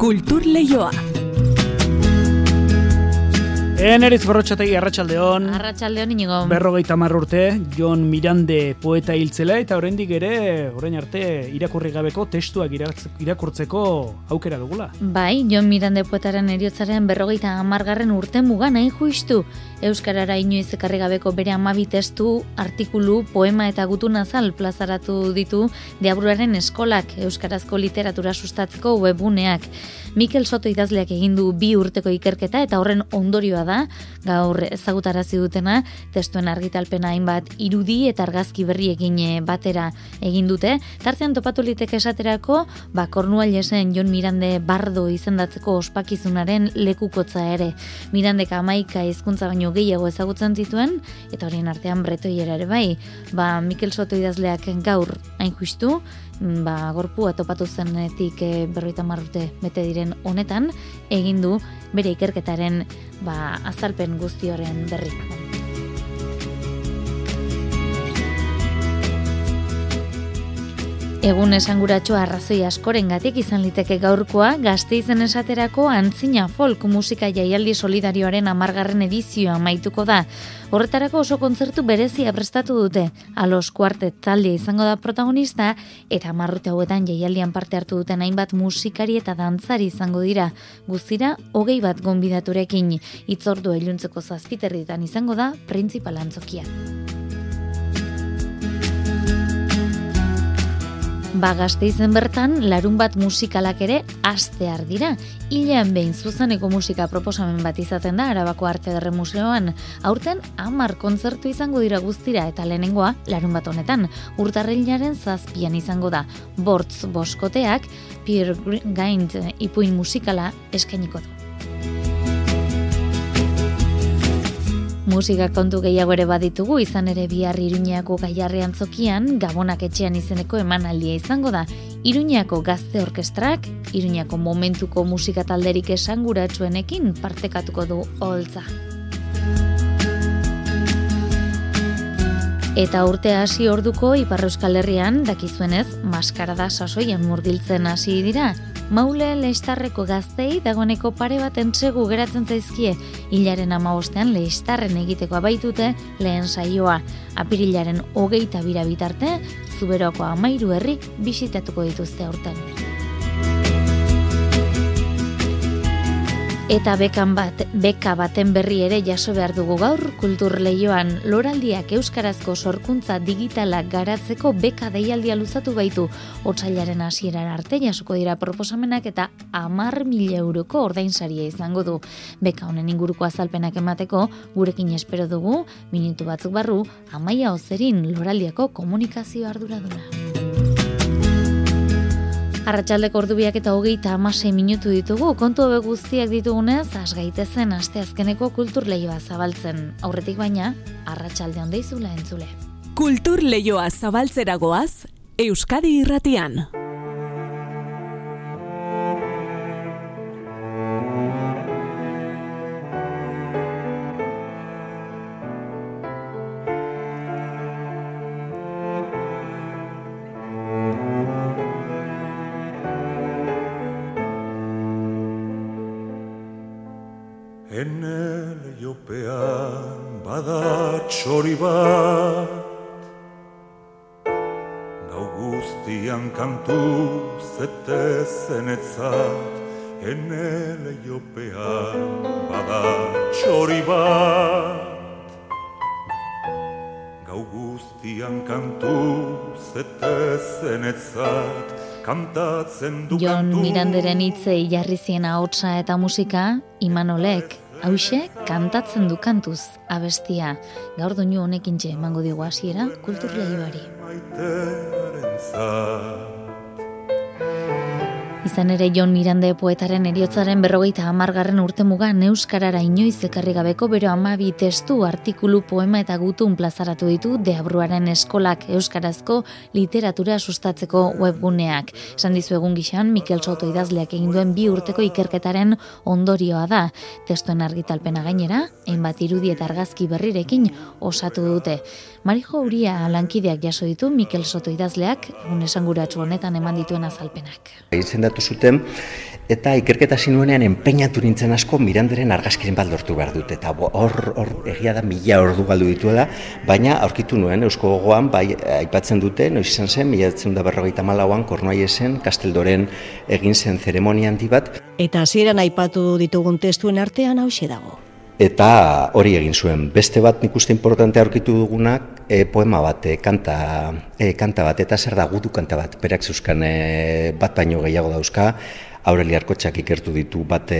Kultur Leioa. En eriz gorrotxategi arratsaldeon. Arratsaldeon inigo. Berrogeita hamar urte, Jon Mirande poeta hiltzela eta oraindik ere, orain arte irakurri gabeko testuak irakurtzeko aukera dugula. Bai, Jon Mirande poetaren eriotzaren berrogeita hamargarren urte mugan nahi juistu. Euskarara inoiz ekarri gabeko bere amabi testu, artikulu, poema eta gutun azal plazaratu ditu deabruaren eskolak Euskarazko literatura sustatzeko webuneak. Mikel Soto idazleak egin du bi urteko ikerketa eta horren ondorioa da, gaur ezagutarazi dutena, testuen argitalpena hainbat irudi eta argazki berri egin batera egin dute. Tartean topatu liteke esaterako, ba Kornualesen Jon Mirande Bardo izendatzeko ospakizunaren lekukotza ere. Mirandeka amaika hizkuntza baino gehiago ezagutzen zituen eta horien artean bretoiera ere bai. Ba Mikel Soto idazleak gaur hain justu, Mm, ba, gorpua topatu zenetik e, berroita marrute bete diren honetan, egin du bere ikerketaren ba, azalpen guztioren berri. Egun esanguratxo arrazoi askorengatik izan liteke gaurkoa, gazte izen esaterako antzina folk musika jaialdi solidarioaren amargarren edizioa maituko da. Horretarako oso kontzertu berezia prestatu dute, alos kuartet talde izango da protagonista, eta marrute hauetan jaialdian parte hartu duten hainbat musikari eta dantzari izango dira. Guztira, hogei bat gonbidaturekin, itzordu eluntzeko zazpiterritan izango da, principal antzokia. Bagazte izen bertan, larun bat musikalak ere astear dira. Ilean behin zuzaneko musika proposamen bat izaten da Arabako Arte Derre Museoan. Aurten, amar kontzertu izango dira guztira eta lehenengoa larun bat honetan. Urtarrilaren zazpian izango da. Bortz boskoteak, Pierre Gaint ipuin musikala eskainiko du. Musika kontu gehiago ere baditugu, izan ere biharri iruñeako gaiarrean zokian, gabonak etxean izeneko emanaldia izango da. Iruñeako gazte orkestrak, Iruñeako momentuko musika talderik esanguratsuenekin partekatuko du holtza. Eta urte hasi orduko Ipar Euskal Herrian dakizuenez maskarada sasoian murdiltzen hasi dira. Maule leistarreko gaztei dagoneko pare bat entsegu geratzen zaizkie hilaren amabostean leistarren egiteko abaitute lehen saioa. Apirilaren hogeita bira bitarte, zuberoko amairu herri bisitatuko dituzte aurten. Eta bekan bat, beka baten berri ere jaso behar dugu gaur, kultur lehioan loraldiak euskarazko sorkuntza digitala garatzeko beka deialdia luzatu baitu otsailaren hasieran arte jasoko dira proposamenak eta amar mila euroko ordainsaria izango du. Beka honen inguruko azalpenak emateko, gurekin espero dugu, minutu batzuk barru, amaia ozerin loraldiako komunikazio arduraduna. Arratxaldeko ordubiak eta hogeita amasei minutu ditugu, kontu hobe guztiak ditugunez, asgaitezen asteazkeneko kultur lehioa zabaltzen. Aurretik baina, arratsalde ondeizula entzule. Kultur lehioa zabaltzeragoaz, Euskadi irratian. Jon Miranderen hitzei jarri zien ahotsa eta musika, Imanolek, hause kantatzen du kantuz abestia. Gaur doinu honekin emango digu hasiera kultur lehioari. Izan ere Jon Mirande poetaren eriotzaren berrogeita amargarren urte muga Euskarara inoiz ekarri gabeko bero amabi testu artikulu poema eta gutun plazaratu ditu deabruaren eskolak Euskarazko literatura sustatzeko webguneak. Esan dizu egun gixan, Mikel Soto idazleak egin duen bi urteko ikerketaren ondorioa da. Testuen argitalpena gainera, hainbat irudi eta argazki berrirekin osatu dute. Marijo Uria lankideak jaso ditu Mikel Soto idazleak, egun esanguratsu honetan eman dituen azalpenak izendatu zuten eta ikerketa zinuenean enpeinatu nintzen asko miranderen argazkiren bat lortu behar dut, eta hor, hor egia da mila ordu galdu dituela, baina aurkitu nuen Eusko Gogoan, bai, aipatzen dute, noiz izan zen, mila da berrogeita malauan, kornoaiesen, kasteldoren egin zen zeremonia handi bat. Eta hasieran aipatu ditugun testuen artean hause dago. Eta hori egin zuen. Beste bat nik uste importante aurkitu dugunak, e, poema bat, e, kanta, e, kanta bat, eta zer da gudu kanta bat, berak zeuzkan e, bat baino gehiago dauzka, Aureli Arkotxak ikertu ditu bate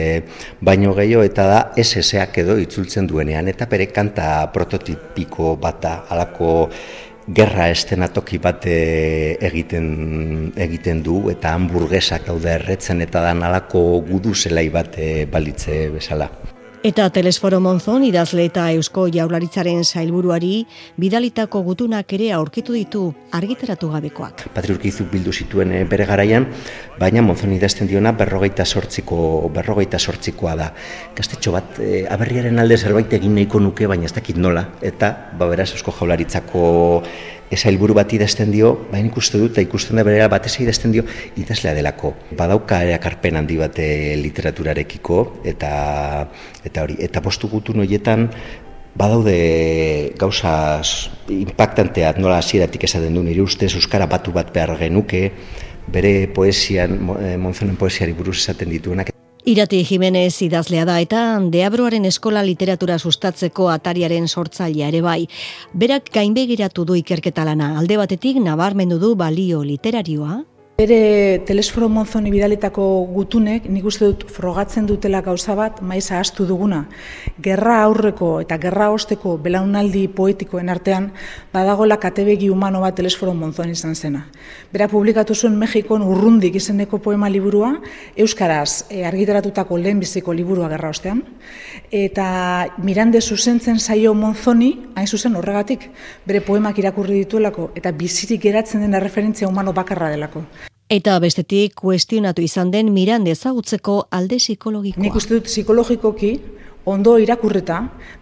baino gehiago. Eta da SS-ak edo itzultzen duenean. Eta bere kanta prototipiko bata alako gerra estenatoki bat egiten egiten du. Eta hamburguesak daude erretzen. Eta da alako gudu zelai bat balitze bezala. Eta Telesforo Monzon idazle eta Eusko Jaurlaritzaren sailburuari bidalitako gutunak ere aurkitu ditu argitaratu gabekoak. Patri Urkizu bildu zituen eh, bere garaian, baina Monzon idazten diona berrogeita sortziko, berrogeita sortzikoa da. Gaztetxo bat, e, aberriaren alde zerbait egin nahiko nuke, baina ez dakit nola. Eta, ba beraz, Eusko Jaurlaritzako esailburu bat idazten dio, baina ikuste dut, eta ikusten da berera batez idazten dio, idazlea delako. Badauka ere akarpen handi bate literaturarekiko, eta eta hori, eta postu gutu noietan, badaude gauza impactanteak nola hasieratik esaten du nire ustez euskara batu bat behar genuke bere poesian eh, Monzonen poesiari buruz esaten dituenak Irati Jimenez idazlea da eta Deabroaren eskola literatura sustatzeko atariaren sortzailea ere bai. Berak gainbegiratu du ikerketa lana. Alde batetik nabarmendu du balio literarioa. Bere telesforo monzoni bidaletako gutunek, nik uste dut frogatzen dutela gauza bat, maiz ahaztu duguna. Gerra aurreko eta gerra osteko belaunaldi poetikoen artean, badagola katebegi humano bat telesforo monzoni izan zena. Bera publikatu zuen Mexikon urrundik izeneko poema liburua, Euskaraz e, argitaratutako lehenbiziko liburua gerra ostean, eta mirande zuzentzen zaio monzoni, hain zuzen horregatik, bere poemak irakurri dituelako, eta bizirik geratzen den referentzia humano bakarra delako. Eta bestetik kuestionatu izan den Mirande ezagutzeko alde psikologikoa. Nik uste dut psikologikoki ondo irakurreta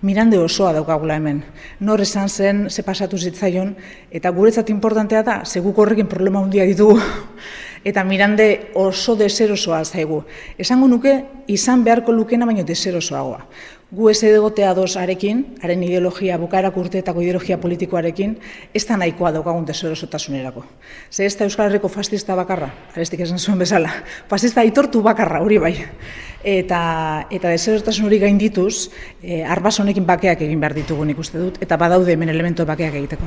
Mirande osoa daukagula hemen. Nor esan zen, ze pasatu zitzaion, eta guretzat importantea da, seguk horrekin problema handia ditugu, eta Mirande oso deserosoa zaigu. Esango nuke, izan beharko lukena baino deserosoagoa gu ez egotea dos arekin, haren ideologia, bukaerak urteetako ideologia politikoarekin, ez da nahikoa daukagun deserosotasunerako. Ze ez da Euskal Herriko fascista bakarra, arestik esan zuen bezala, fascista aitortu bakarra, hori bai. Eta, eta deserosotasun hori gaindituz, e, arbaz honekin bakeak egin behar ditugu nik uste dut, eta badaude hemen elemento bakeak egiteko.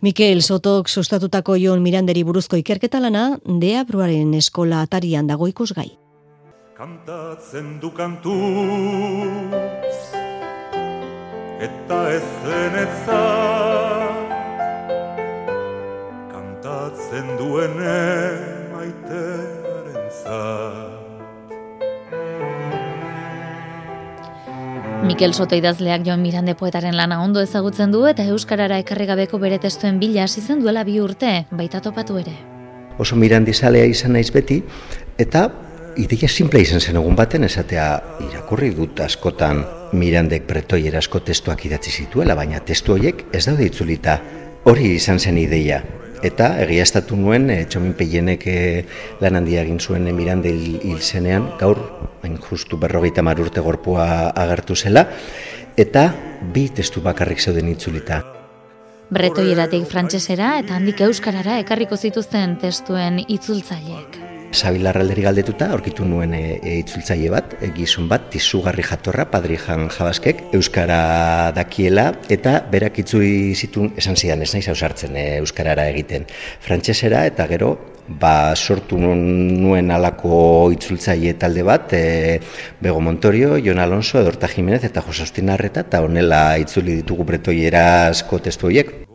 Mikel Sotok sustatutako Jon Miranderi buruzko ikerketa lana, Deabruaren eskola atarian dago ikusgai kantatzen du kantuz eta ez zenetzat kantatzen duene maitearen Mikel Soto idazleak Joan Mirande poetaren lana ondo ezagutzen du eta Euskarara ekarri gabeko bere testuen bila hasi zen duela bi urte, baita topatu ere. Oso mirandizalea izan naiz beti, eta ideia simple izan zen egun baten, esatea irakurri dut askotan Mirandek pretoi erasko testuak idatzi zituela, baina testu horiek ez daude itzulita hori izan zen ideia. Eta egia estatu nuen, e, txomin peienek e, lan handia egin zuen e, Mirande hil, zenean, gaur, hain justu berrogeita marurte gorpua agertu zela, eta bi testu bakarrik zeuden itzulita. Bretoieratik frantsesera eta handik euskarara ekarriko zituzten testuen itzultzaileek. Sabilarralderi galdetuta, aurkitu nuen e, e, itzultzaile bat, e, gizun bat, tizugarri jatorra, padrijan jabaskek, Euskara dakiela, eta berak itzui zitun, esan zidan, ez naiz hausartzen e, Euskarara egiten. Frantsesera eta gero, ba, sortu nuen alako itzultzaile talde bat, e, Bego Montorio, Jon Alonso, Edorta Jimenez eta Josostin Arreta, eta honela itzuli ditugu bretoierazko testu horiek.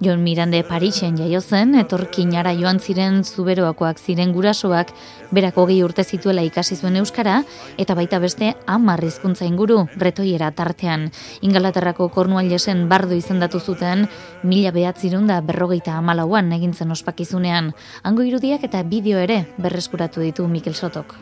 Jon Mirande Parisen jaio zen, etorkinara joan ziren zuberoakoak ziren gurasoak, berako gehi urte zituela ikasi zuen euskara, eta baita beste hamar hizkuntza inguru bretoiera tartean. Ingalaterrako kornuailesen bardo izendatu zuten, mila behatzirun da berrogeita amalauan egintzen ospakizunean. Hango irudiak eta bideo ere berreskuratu ditu Mikel Sotok.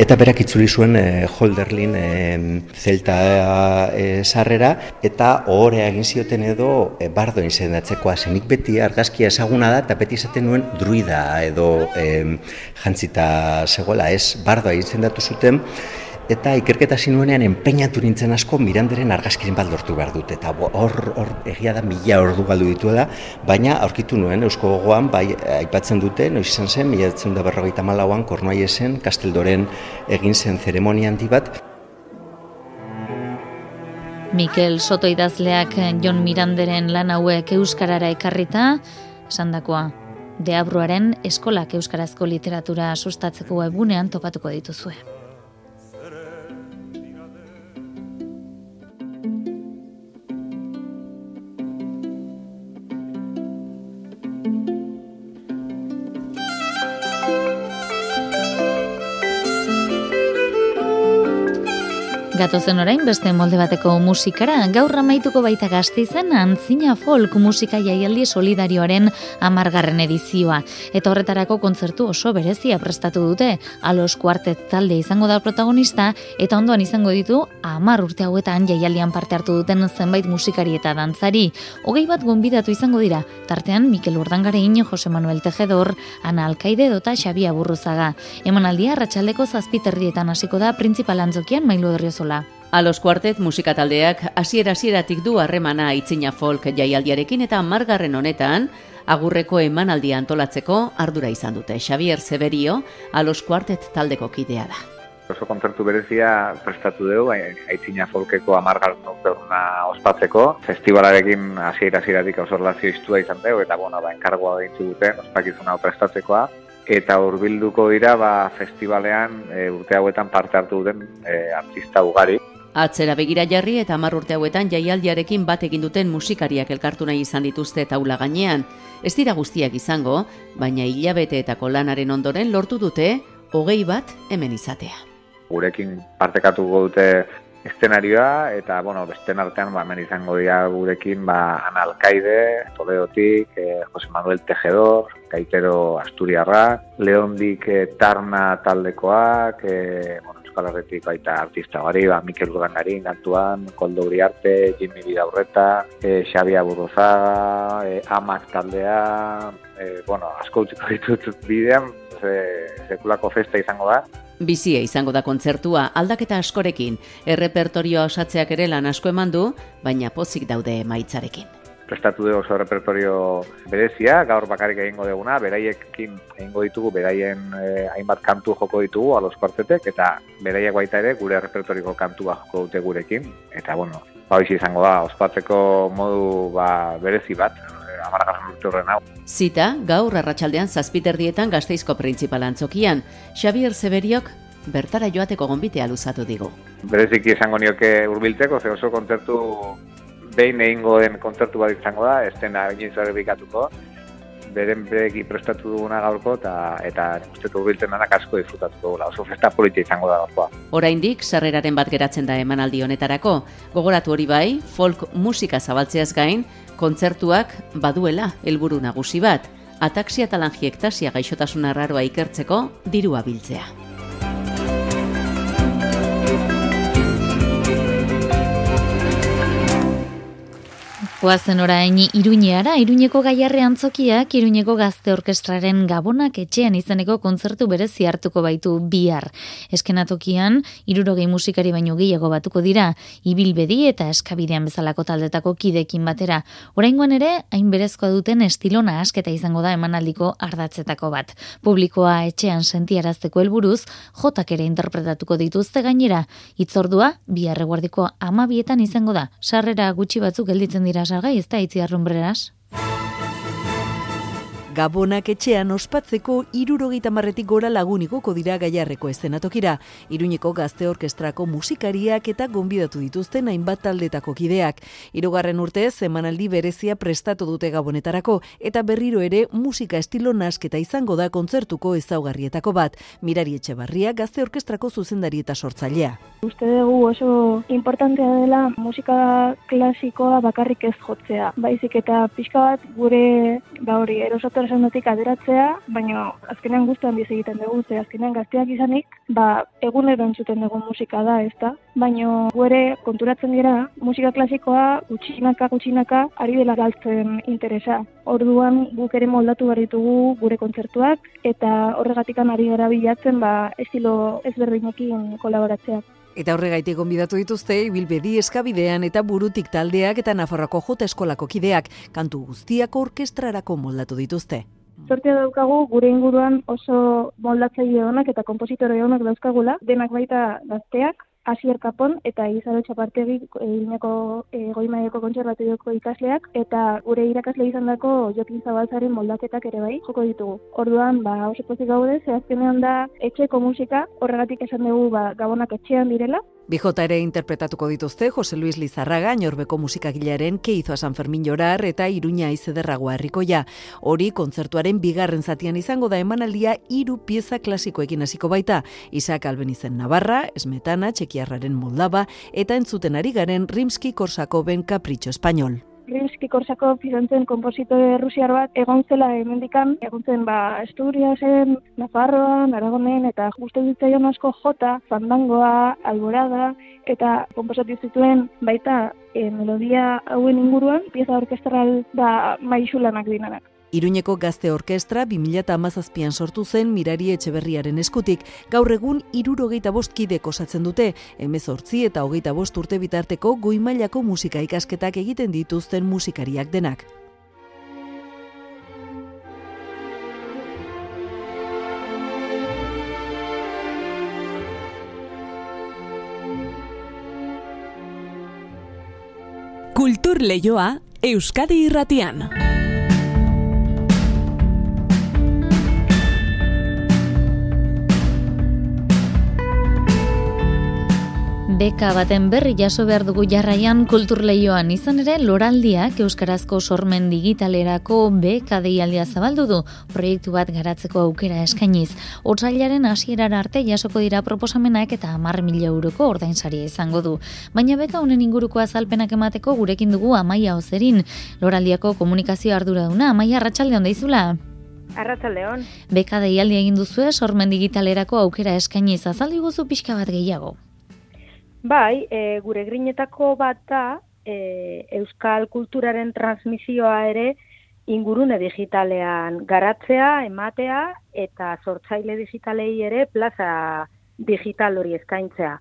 Eta berak itzuli zuen e, Holderlin e, zelta e, sarrera eta ohorea egin zioten edo e, bardo izendatzekoa zenik beti argazkia ezaguna da eta beti izaten nuen druida edo e, jantzita zegoela. Ez bardoa izendatu zuten eta ikerketa sinuenean enpeinatu nintzen asko Miranderen argazkiren bat lortu behar dut eta hor hor egia da mila ordu galdu dituela baina aurkitu nuen Eusko Gogoan bai aipatzen dute noiz izan zen 1954an Kornuaiesen Kasteldoren egin zen zeremonia handi bat Mikel Soto idazleak Jon Miranderen lan hauek euskarara ekarrita esandakoa Deabruaren eskolak euskarazko literatura sustatzeko egunean topatuko dituzue. Gatozen orain beste molde bateko musikara, gaur amaituko baita gazte antzina folk musika jaialdi solidarioaren amargarren edizioa. Eta horretarako kontzertu oso berezia prestatu dute, alos kuartet talde izango da protagonista, eta ondoan izango ditu amar urte hauetan jaialdian parte hartu duten zenbait musikari eta dantzari. Hogei bat gonbidatu izango dira, tartean Mikel Urdangarein, Jose Manuel Tejedor, Ana Alkaide dota Xabia Burruzaga. Emanaldia, ratxaldeko zazpiterrietan hasiko da, principal antzokian mailu derriozola A los Quartet musika taldeak hasiera hasieratik du harremana aitzina folk jaialdiarekin eta margarren honetan agurreko emanaldia antolatzeko ardura izan dute. Xavier Severio A los Quartet taldeko kidea da. Oso kontzertu berezia prestatu dugu, aitzina folkeko amargarren urteurna ospatzeko. Festivalarekin hasiera hasieratik oso relazio istua izan dugu, eta bueno, ba, enkargoa egin duten ospakizuna prestatzekoa eta hurbilduko dira ba, festivalean e, urte hauetan parte hartu duten e, artista ugari. Atzera begira jarri eta hamar urte hauetan jaialdiarekin bat egin duten musikariak elkartu nahi izan dituzte taula gainean. Ez dira guztiak izango, baina hilabeteetako lanaren ondoren lortu dute hogei bat hemen izatea. Gurekin partekatuko dute estenarioa eta bueno, beste artean ba hemen izango dira gurekin ba Ana Alkaide, Toledotik, eh, Jose Manuel Tejedor, Kaitero Asturiarra, Leondik eh, Tarna taldekoak, eh, bueno, Euskal Herretik baita artista gari, ba, Mikel Urdangarin, Antuan, Koldo Uriarte, Jimmy Bidaurreta, e, Xabia Burrozaga, e, Amak taldea, e, bueno, asko utziko ditut bidean, ze, sekulako festa izango da. Bizia izango da kontzertua aldaketa askorekin, errepertorioa osatzeak ere lan asko eman du, baina pozik daude maitzarekin prestatu dugu oso repertorio berezia, gaur bakarrik egingo duguna, beraiekin egingo ditugu, beraien eh, hainbat kantu joko ditugu alos kuartetek, eta beraiek baita ere gure repertoriko kantua joko dute gurekin, eta bueno, ba izango da, ospatzeko modu ba, berezi bat, amargarren urte horren hau. Zita, gaur arratsaldean zazpiterdietan gazteizko printzipal antzokian, Xavier Severiok bertara joateko gonbitea luzatu digu. Bereziki izango nioke urbilteko, ze oso kontzertu behin egingo den kontzertu bat izango da, dena inoiz bikatuko, beren bereki prestatu duguna gaurko, eta, eta uste biltzen danak asko disfrutatuko dugula, oso festa politia izango da gaurkoa. Oraindik sarreraren bat geratzen da emanaldi honetarako, gogoratu hori bai, folk musika zabaltzeaz gain, kontzertuak baduela helburu nagusi bat, ataksia talangiektasia gaixotasuna raroa ikertzeko dirua biltzea. Oazen orain Iruñeara, Iruñeko gaiarre antzokiak Iruñeko gazte orkestraren gabonak etxean izeneko kontzertu berezi hartuko baitu bihar. Eskenatokian, irurogei musikari baino gehiago batuko dira, ibilbedi eta eskabidean bezalako taldetako kidekin batera. Oraingoan ere, hain berezkoa duten estilona asketa izango da emanaldiko ardatzetako bat. Publikoa etxean sentiarazteko helburuz, jotak ere interpretatuko dituzte gainera. Itzordua, bihar eguardiko amabietan izango da. Sarrera gutxi batzuk gelditzen dira salgai ez da itzi arrumbreras. Gabonak etxean ospatzeko irurogeita marretik gora laguniko dira gaiarreko eszenatokira. Iruñeko gazte orkestrako musikariak eta gonbidatu dituzten hainbat taldetako kideak. Irugarren urte zemanaldi berezia prestatu dute gabonetarako eta berriro ere musika estilo nasketa izango da kontzertuko ezaugarrietako bat. Mirari etxe barria gazte orkestrako zuzendari eta sortzailea. Uste dugu oso importantea dela musika klasikoa bakarrik ez jotzea. Baizik eta pixka bat gure ba hori erosatu distorsionetik aderatzea, baina azkenean guztuan biz egiten dugu, ze azkenean gazteak izanik, ba, egunero entzuten dugu musika da, ez da? Baina guere konturatzen dira, musika klasikoa gutxinaka gutxinaka ari dela galtzen interesa. Orduan guk ere moldatu behar ditugu gure kontzertuak eta horregatikan ari gara bilatzen ba, estilo ezberdinekin kolaboratzeak. Eta horregaitik gonbidatu dituzte, ibilbedi eskabidean eta burutik taldeak eta Nafarroako jota eskolako kideak, kantu guztiak orkestrarako moldatu dituzte. Sortea daukagu gure inguruan oso moldatzaile onak eta kompositore onak dauzkagula, denak baita gazteak, Asier Kapon eta Isabel Txapartegi egineko e, goimaieko kontserbatorioko ikasleak eta gure irakasle izandako Jokin Zabaltzaren moldaketak ere bai joko ditugu. Orduan, ba, oso pozik gaude, ze azkenean da etxeko musika, horregatik esan dugu ba, gabonak etxean direla, Bijota ere interpretatuko dituzte Jose Luis Lizarraga, Norbeko musikagilearen Keizo San Fermin Jorar eta Iruña Izederragoa herrikoia. Hori kontzertuaren bigarren zatian izango da emanaldia hiru pieza klasikoekin hasiko baita. Isaac Albenizen Navarra, Esmetana, Txekiarraren Moldaba eta entzuten ari garen Rimski-Korsakoven Capricho Español. Rimski Korsakov izan zen kompositore rusiar bat egon zela hemendikan, egon zen ba Asturiasen, Nafarroan, Aragonen eta gustu ditzaion asko jota, fandangoa, alborada eta komposatu zituen baita e, melodia hauen inguruan, pieza orkestral da maixulanak dinanak. Iruñeko Gazte Orkestra 2017an sortu zen Mirari Etxeberriaren eskutik. Gaur egun irurogeita bost kidek osatzen dute, emezortzi eta hogeita bost urte bitarteko goimailako musika ikasketak egiten dituzten musikariak denak. Kultur Leioa Euskadi Irratian. Beka baten berri jaso behar dugu jarraian kulturleioan izan ere loraldiak Euskarazko sormen digitalerako beka deialdia zabaldu du proiektu bat garatzeko aukera eskainiz. Otsailaren hasierara arte jasoko dira proposamenak eta hamar mila euroko ordainsaria izango du. Baina beka honen inguruko azalpenak emateko gurekin dugu amaia ozerin. Loraldiako komunikazio arduraduna amaia arratsalde onda izula. Arratsaldeon. Beka deialdia egin duzue sormen digitalerako aukera eskainiz azaldi guzu pixka bat gehiago. Bai, e, gure grinetako bat da, e, euskal kulturaren transmisioa ere ingurune digitalean garatzea, ematea, eta sortzaile digitalei ere plaza digital hori eskaintzea.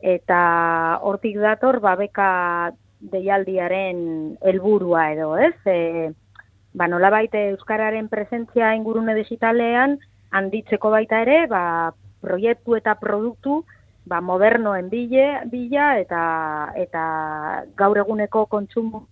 Eta hortik dator, babeka deialdiaren helburua edo, ez? E, ba, nola baite euskararen presentzia ingurune digitalean, handitzeko baita ere, ba, proiektu eta produktu, ba, modernoen bile, bila eta eta gaur eguneko kontsumo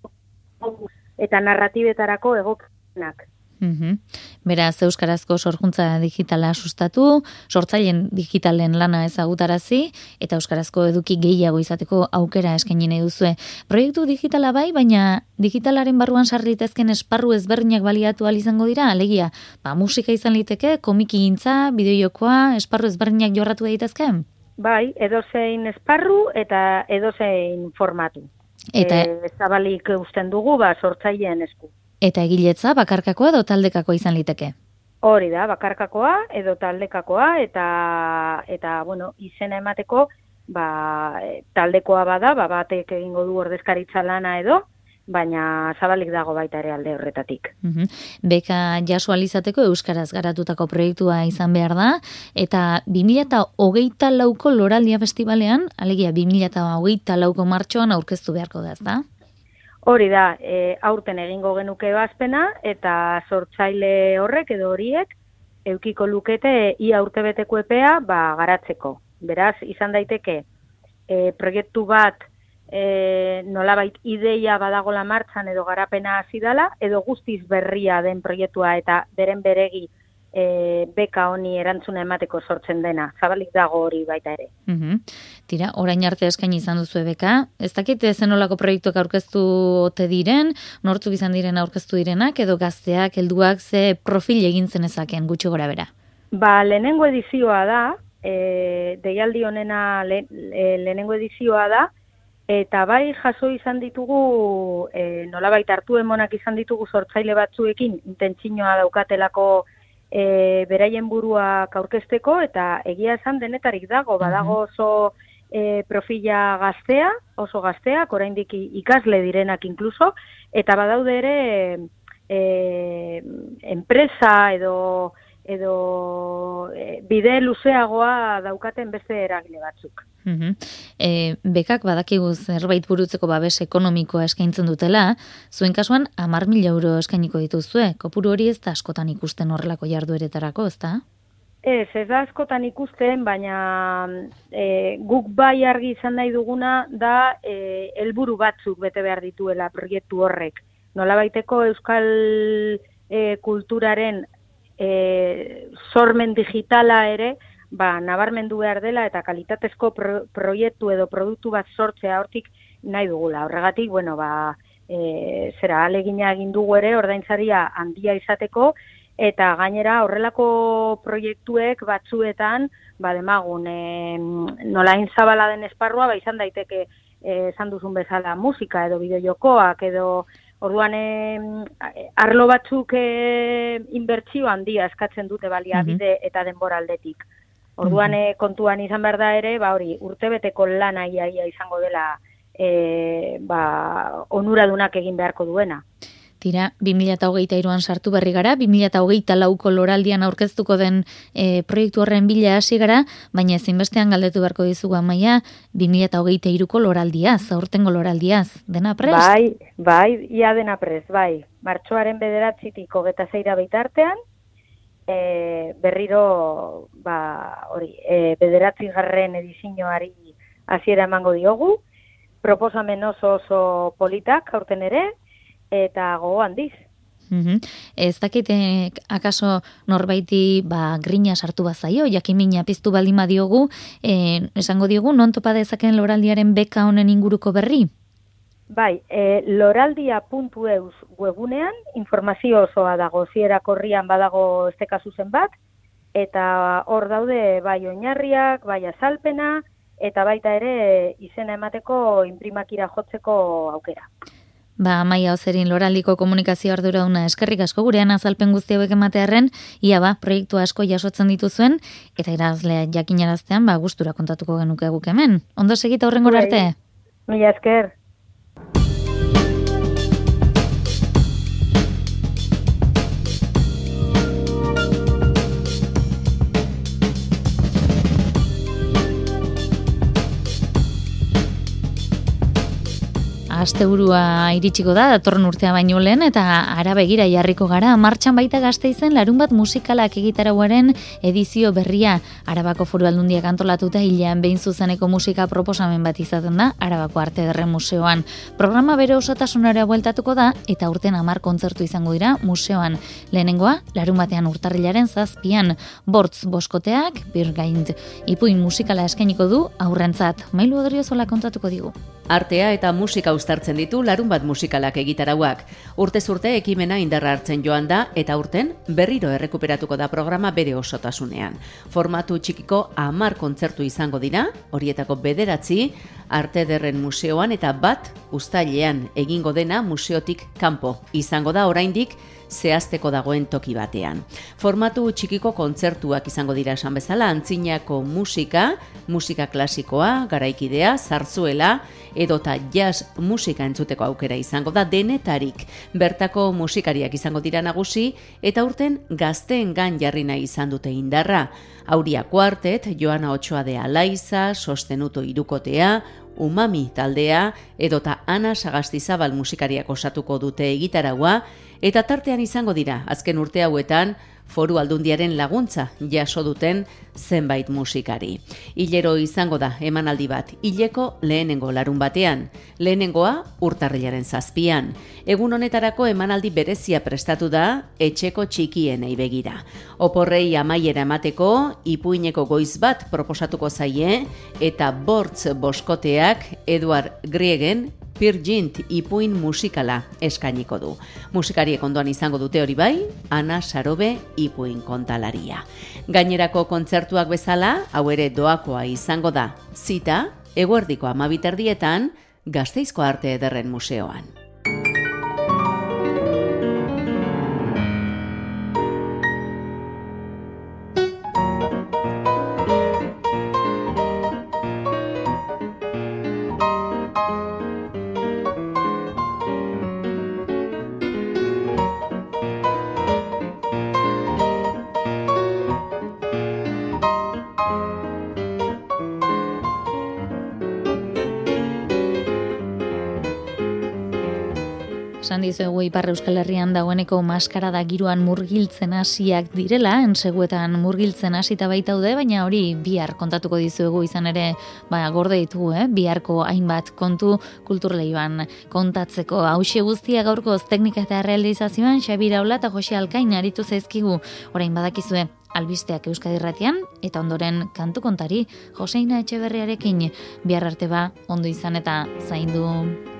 eta narratibetarako egokinak. Mm Beraz, Euskarazko sorkuntza digitala sustatu, sortzailen digitalen lana ezagutarazi, eta Euskarazko eduki gehiago izateko aukera eskaini nahi duzue. Proiektu digitala bai, baina digitalaren barruan sarritezken esparru ezberdinak baliatu izango dira, alegia, ba, musika izan liteke, komiki gintza, bideojokoa, esparru ezberdinak jorratu daitezken? Bai, edozein esparru eta edozein formatu. Eta e, zabalik usten dugu ba sortzaileen esku. Eta egiletza bakarkakoa edo taldekakoa izan liteke. Hori da, bakarkakoa edo taldekakoa eta eta bueno, izena emateko ba, e, taldekoa bada, ba batek egingo du ordezkaritza lana edo baina zabalik dago baita ere alde horretatik. Mm Beka jaso alizateko Euskaraz garatutako proiektua izan behar da, eta 2008 lauko Loraldia Festivalean, alegia 2008 lauko martxoan aurkeztu beharko da, ezta? Hori da, e, aurten egingo genuke bazpena, eta sortzaile horrek edo horiek, eukiko lukete ia urtebeteko epea ba, garatzeko. Beraz, izan daiteke, e, proiektu bat, e, nolabait ideia badagola martxan edo garapena hasi dela edo guztiz berria den proiektua eta beren beregi e, beka honi erantzuna emateko sortzen dena. Zabalik dago hori baita ere. Mm Tira, orain arte eskaini izan duzu beka. Ez dakit zenolako proiektuak aurkeztu ote diren, nortzuk izan diren aurkeztu direnak, edo gazteak, helduak ze profil egin zenezaken gutxi gora bera? Ba, lehenengo edizioa da, e, deialdi honena le, e, lehenengo edizioa da, Eta bai jaso izan ditugu, e, nolabait hartu emonak izan ditugu sortzaile batzuekin, intentzinoa daukatelako e, beraien burua aurkezteko eta egia esan denetarik dago, badago oso e, profila gaztea, oso gaztea, oraindik ikasle direnak inkluso, eta badaude ere e, enpresa edo edo e, bide luzeagoa daukaten beste eragile batzuk. Mm bekak badakigu zerbait burutzeko babes ekonomikoa eskaintzen dutela, zuen kasuan amar mila euro eskainiko dituzue, kopuru hori ez da askotan ikusten horrelako jardueretarako, ez da? Ez, ez da askotan ikusten, baina e, guk bai argi izan nahi duguna da e, helburu batzuk bete behar dituela proiektu horrek. Nola baiteko euskal e, kulturaren e, sormen digitala ere, ba, nabarmendu behar dela eta kalitatezko proiektu edo produktu bat sortzea hortik nahi dugula. Horregatik, bueno, ba, e, zera, alegina egin dugu ere, ordaintzaria handia izateko, eta gainera horrelako proiektuek batzuetan, ba, demagun, e, nola zabala den esparrua, ba, izan daiteke, e, esan duzun bezala, musika edo bideojokoak edo Orduan e, arlo batzuk e, inbertsio handia eskatzen dute baliabide mm eta denbora aldetik. Orduan e, kontuan izan behar da ere, ba hori, urtebeteko lana ia, izango dela e, ba, onuradunak egin beharko duena. Tira, 2008an sartu berri gara, 2008 lauko loraldian aurkeztuko den e, proiektu horren bila hasi gara, baina ezinbestean galdetu beharko dizugu amaia, 2008ko loraldiaz, aurtengo loraldiaz, dena prest? Bai, bai, ia dena prest, bai. Martxoaren bederatzitik hogeta zeira baitartean, e, berriro, ba, hori, e, bederatzi garren edizinoari hasiera emango diogu, proposamen oso oso politak aurten ere, eta gogo handiz. Mm Ez dakite eh, akaso norbaiti ba, grina sartu bazaio, jakimina piztu balima diogu, e, esango diogu, non topa dezaken loraldiaren beka honen inguruko berri? Bai, e, loraldia.eus webunean, informazio osoa dago, ziera korrian badago esteka zuzen bat, eta hor daude bai oinarriak, bai azalpena, eta baita ere izena emateko imprimakira jotzeko aukera. Ba, maia ozerin loraldiko komunikazio ardura una eskerrik asko gurean azalpen guzti hauek ematearen, ia ba, proiektu asko jasotzen dituzuen, eta irazlea jakinaraztean, ba, gustura kontatuko genuke guk hemen. Ondo segita horren bai. arte? Mila esker. Asteburua iritsiko da, datorren urtea baino lehen, eta ara begira jarriko gara, martxan baita gazte izen, larun bat musikalak egitarauaren edizio berria, arabako foru aldundiak antolatuta hilean behin zuzeneko musika proposamen bat izaten da, arabako arte derren museoan. Programa bere osotasunara bueltatuko da, eta urten amar kontzertu izango dira museoan. Lehenengoa, larun batean urtarrilaren zazpian, bortz boskoteak, birgaind, ipuin musikala eskainiko du, aurrentzat, mailu odriozola kontatuko digu. Artea eta musika uztartzen ditu larun bat musikalak egitarauak. Urte zurte ekimena indarra hartzen joan da eta urten berriro errekuperatuko da programa bere osotasunean. Formatu txikiko amar kontzertu izango dira, horietako bederatzi, arte derren museoan eta bat ustailean egingo dena museotik kanpo. Izango da oraindik zehazteko dagoen toki batean. Formatu txikiko kontzertuak izango dira esan bezala, antzinako musika, musika klasikoa, garaikidea, zarzuela, edota jazz musika entzuteko aukera izango da denetarik. Bertako musikariak izango dira nagusi, eta urten gazteen gan jarri nahi izan dute indarra. Auria kuartet, Joana Otsoa de Alaiza, sostenuto irukotea, umami taldea, edota Ana Sagastizabal musikariak osatuko dute egitaragua, eta tartean izango dira, azken urte hauetan, foru aldundiaren laguntza jaso duten zenbait musikari. Hilero izango da emanaldi bat, hileko lehenengo larun batean, lehenengoa urtarrilaren zazpian. Egun honetarako emanaldi berezia prestatu da etxeko txikienei begira. Oporrei amaiera emateko, ipuineko goiz bat proposatuko zaie, eta bortz boskoteak Eduard Griegen Pirgint ipuin musikala eskainiko du. Musikariek ondoan izango dute hori bai, Ana Sarobe ipuin kontalaria. Gainerako kontzertuak bezala, hau ere doakoa izango da. Zita, eguerdiko amabiterdietan, Gazteizko Arte Ederren Museoan. Esan dizuegu Ipar Euskal Herrian dagoeneko maskara da giroan murgiltzen hasiak direla, enseguetan murgiltzen hasita baitaude, baina hori bihar kontatuko dizuegu izan ere, ba, gorde ditugu, eh? biharko hainbat kontu kulturleioan kontatzeko. Hauxe guztia gaurkoz teknika eta realizazioan Xabira Ola eta Jose Alkain aritu zaizkigu, orain badakizue, albisteak Euskadi eta ondoren kantu kontari Joseina Etxeberriarekin bihar arte ba ondo izan eta zaindu